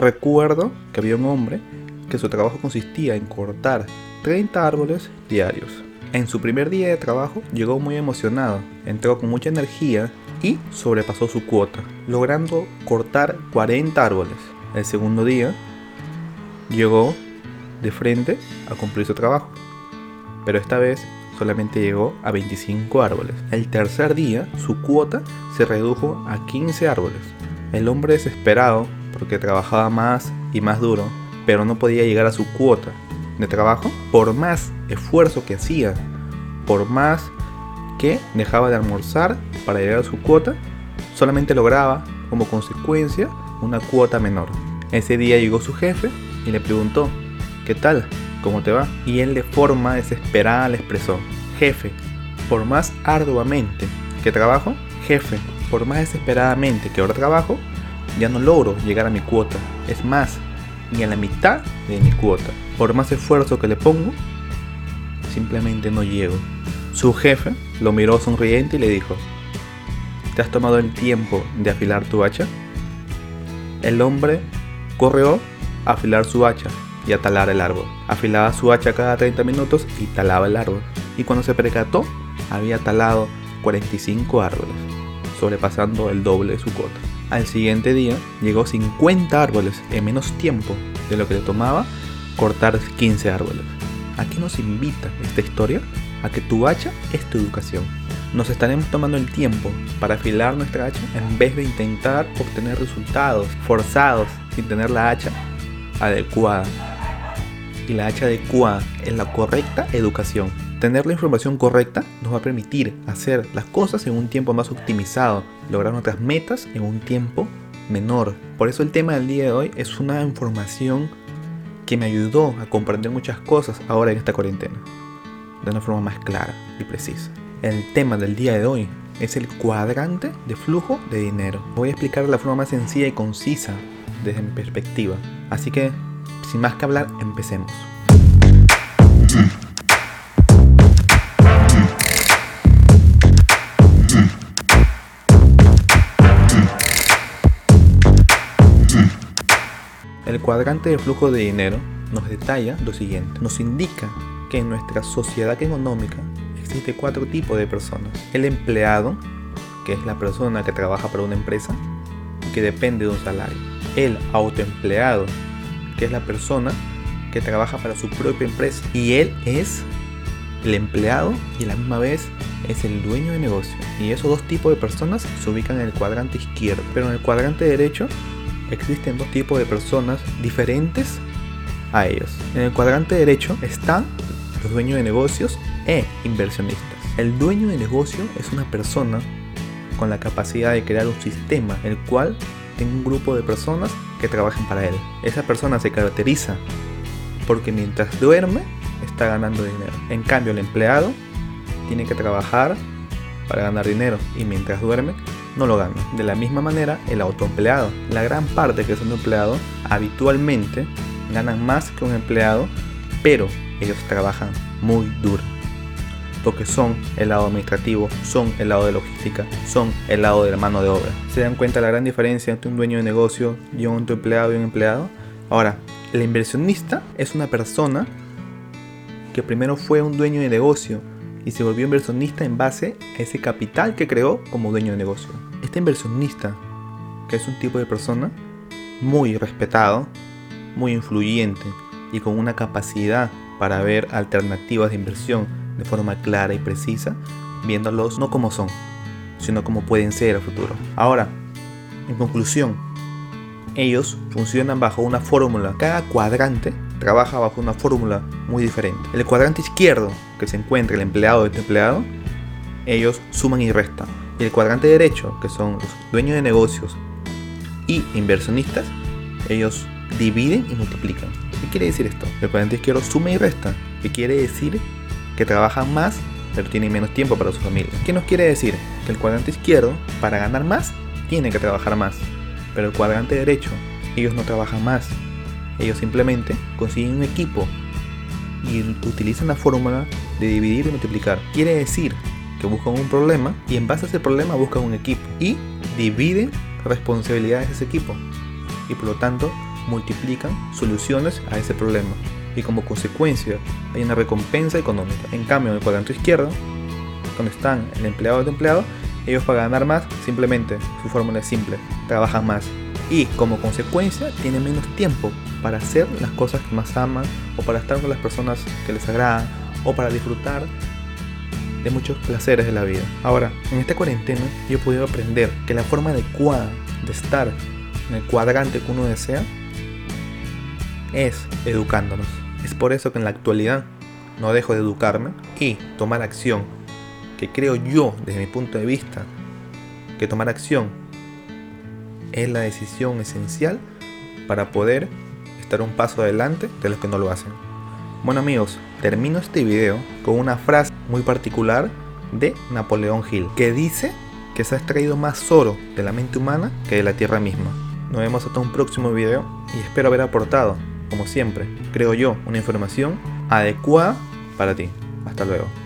Recuerdo que había un hombre que su trabajo consistía en cortar 30 árboles diarios. En su primer día de trabajo llegó muy emocionado, entró con mucha energía y sobrepasó su cuota, logrando cortar 40 árboles. El segundo día llegó de frente a cumplir su trabajo, pero esta vez solamente llegó a 25 árboles. El tercer día su cuota se redujo a 15 árboles. El hombre desesperado, porque trabajaba más y más duro, pero no podía llegar a su cuota de trabajo, por más esfuerzo que hacía, por más que dejaba de almorzar para llegar a su cuota, solamente lograba como consecuencia una cuota menor. Ese día llegó su jefe y le preguntó, ¿qué tal? ¿Cómo te va? Y él de forma desesperada le expresó, jefe, por más arduamente que trabajo, jefe, por más desesperadamente que ahora trabajo, ya no logro llegar a mi cuota. Es más, ni a la mitad de mi cuota. Por más esfuerzo que le pongo, simplemente no llego. Su jefe lo miró sonriente y le dijo, ¿te has tomado el tiempo de afilar tu hacha? El hombre corrió a afilar su hacha y a talar el árbol. Afilaba su hacha cada 30 minutos y talaba el árbol. Y cuando se percató, había talado 45 árboles, sobrepasando el doble de su cuota. Al siguiente día llegó 50 árboles en menos tiempo de lo que le tomaba cortar 15 árboles. ¿A qué nos invita esta historia? A que tu hacha es tu educación. Nos estaremos tomando el tiempo para afilar nuestra hacha en vez de intentar obtener resultados forzados sin tener la hacha adecuada. Y la hacha adecuada es la correcta educación. Tener la información correcta nos va a permitir hacer las cosas en un tiempo más optimizado, lograr nuestras metas en un tiempo menor. Por eso el tema del día de hoy es una información que me ayudó a comprender muchas cosas ahora en esta cuarentena, de una forma más clara y precisa. El tema del día de hoy es el cuadrante de flujo de dinero. Voy a explicar de la forma más sencilla y concisa desde mi perspectiva. Así que, sin más que hablar, empecemos. El cuadrante de flujo de dinero nos detalla lo siguiente. Nos indica que en nuestra sociedad económica existe cuatro tipos de personas. El empleado, que es la persona que trabaja para una empresa y que depende de un salario. El autoempleado, que es la persona que trabaja para su propia empresa. Y él es el empleado y a la misma vez es el dueño de negocio. Y esos dos tipos de personas se ubican en el cuadrante izquierdo. Pero en el cuadrante derecho existen dos tipos de personas diferentes a ellos. En el cuadrante derecho están los dueños de negocios e inversionistas. El dueño de negocio es una persona con la capacidad de crear un sistema el cual tenga un grupo de personas que trabajen para él. Esa persona se caracteriza porque mientras duerme está ganando dinero. En cambio el empleado tiene que trabajar para ganar dinero y mientras duerme no lo gana. De la misma manera, el autoempleado. La gran parte que son empleados habitualmente ganan más que un empleado, pero ellos trabajan muy duro. Porque son el lado administrativo, son el lado de logística, son el lado de la mano de obra. ¿Se dan cuenta la gran diferencia entre un dueño de negocio y un empleado y un empleado? Ahora, el inversionista es una persona que primero fue un dueño de negocio y se volvió inversionista en base a ese capital que creó como dueño de negocio. Este inversionista, que es un tipo de persona muy respetado, muy influyente y con una capacidad para ver alternativas de inversión de forma clara y precisa, viéndolos no como son, sino como pueden ser a futuro. Ahora, en conclusión, ellos funcionan bajo una fórmula. Cada cuadrante trabaja bajo una fórmula muy diferente. El cuadrante izquierdo, que se encuentra el empleado de este empleado, ellos suman y restan. Y el cuadrante derecho, que son los dueños de negocios y inversionistas, ellos dividen y multiplican. ¿Qué quiere decir esto? El cuadrante izquierdo suma y resta, que quiere decir que trabajan más, pero tienen menos tiempo para su familia. ¿Qué nos quiere decir? Que el cuadrante izquierdo, para ganar más, tiene que trabajar más. Pero el cuadrante derecho, ellos no trabajan más, ellos simplemente consiguen un equipo y utilizan la fórmula de dividir y multiplicar. Quiere decir que buscan un problema y en base a ese problema buscan un equipo y dividen responsabilidades de ese equipo. Y por lo tanto multiplican soluciones a ese problema y como consecuencia hay una recompensa económica. En cambio, en el cuadrante izquierdo, cuando están el empleado y el empleado, ellos para ganar más, simplemente su fórmula es simple, trabajan más y como consecuencia tienen menos tiempo para hacer las cosas que más aman o para estar con las personas que les agradan o para disfrutar de muchos placeres de la vida. Ahora, en esta cuarentena yo he podido aprender que la forma adecuada de estar en el cuadrante que uno desea es educándonos. Es por eso que en la actualidad no dejo de educarme y tomar acción, que creo yo desde mi punto de vista que tomar acción es la decisión esencial para poder un paso adelante de los que no lo hacen. Bueno amigos, termino este video con una frase muy particular de Napoleón Hill, que dice que se ha extraído más oro de la mente humana que de la tierra misma. Nos vemos hasta un próximo video y espero haber aportado, como siempre, creo yo, una información adecuada para ti. Hasta luego.